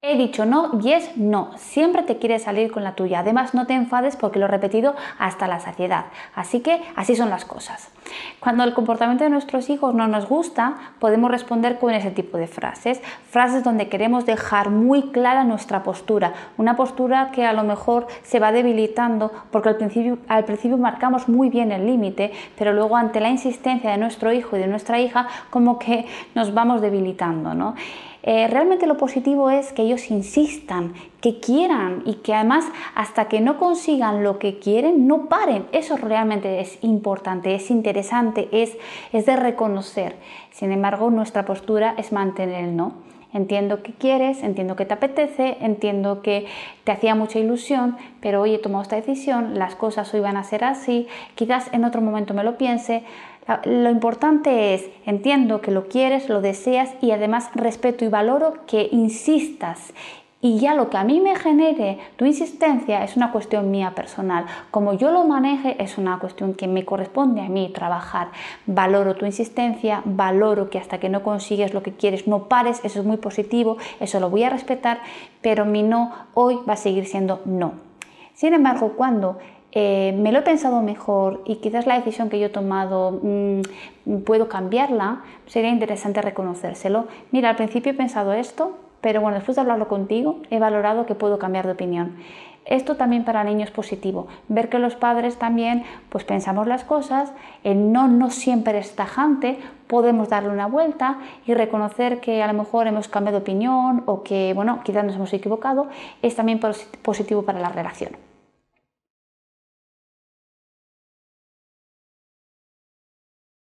He dicho no y es no. Siempre te quieres salir con la tuya. Además, no te enfades porque lo he repetido hasta la saciedad. Así que así son las cosas. Cuando el comportamiento de nuestros hijos no nos gusta, podemos responder con ese tipo de frases. Frases donde queremos dejar muy clara nuestra postura. Una postura que a lo mejor se va debilitando porque al principio, al principio marcamos muy bien el límite, pero luego ante la insistencia de nuestro hijo y de nuestra hija, como que nos vamos debilitando. ¿no? Eh, realmente lo positivo es que ellos insistan, que quieran y que además hasta que no consigan lo que quieren, no paren. Eso realmente es importante, es interesante, es, es de reconocer. Sin embargo, nuestra postura es mantener el no. Entiendo que quieres, entiendo que te apetece, entiendo que te hacía mucha ilusión, pero hoy he tomado esta decisión, las cosas hoy van a ser así, quizás en otro momento me lo piense, lo importante es, entiendo que lo quieres, lo deseas y además respeto y valoro que insistas. Y ya lo que a mí me genere tu insistencia es una cuestión mía personal. Como yo lo maneje es una cuestión que me corresponde a mí trabajar. Valoro tu insistencia, valoro que hasta que no consigues lo que quieres no pares, eso es muy positivo, eso lo voy a respetar, pero mi no hoy va a seguir siendo no. Sin embargo, cuando eh, me lo he pensado mejor y quizás la decisión que yo he tomado mm, puedo cambiarla, sería interesante reconocérselo. Mira, al principio he pensado esto, pero bueno, después de hablarlo contigo, he valorado que puedo cambiar de opinión. Esto también para niños es positivo, ver que los padres también pues pensamos las cosas, el no no siempre es tajante, podemos darle una vuelta y reconocer que a lo mejor hemos cambiado de opinión o que bueno, quizás nos hemos equivocado, es también positivo para la relación.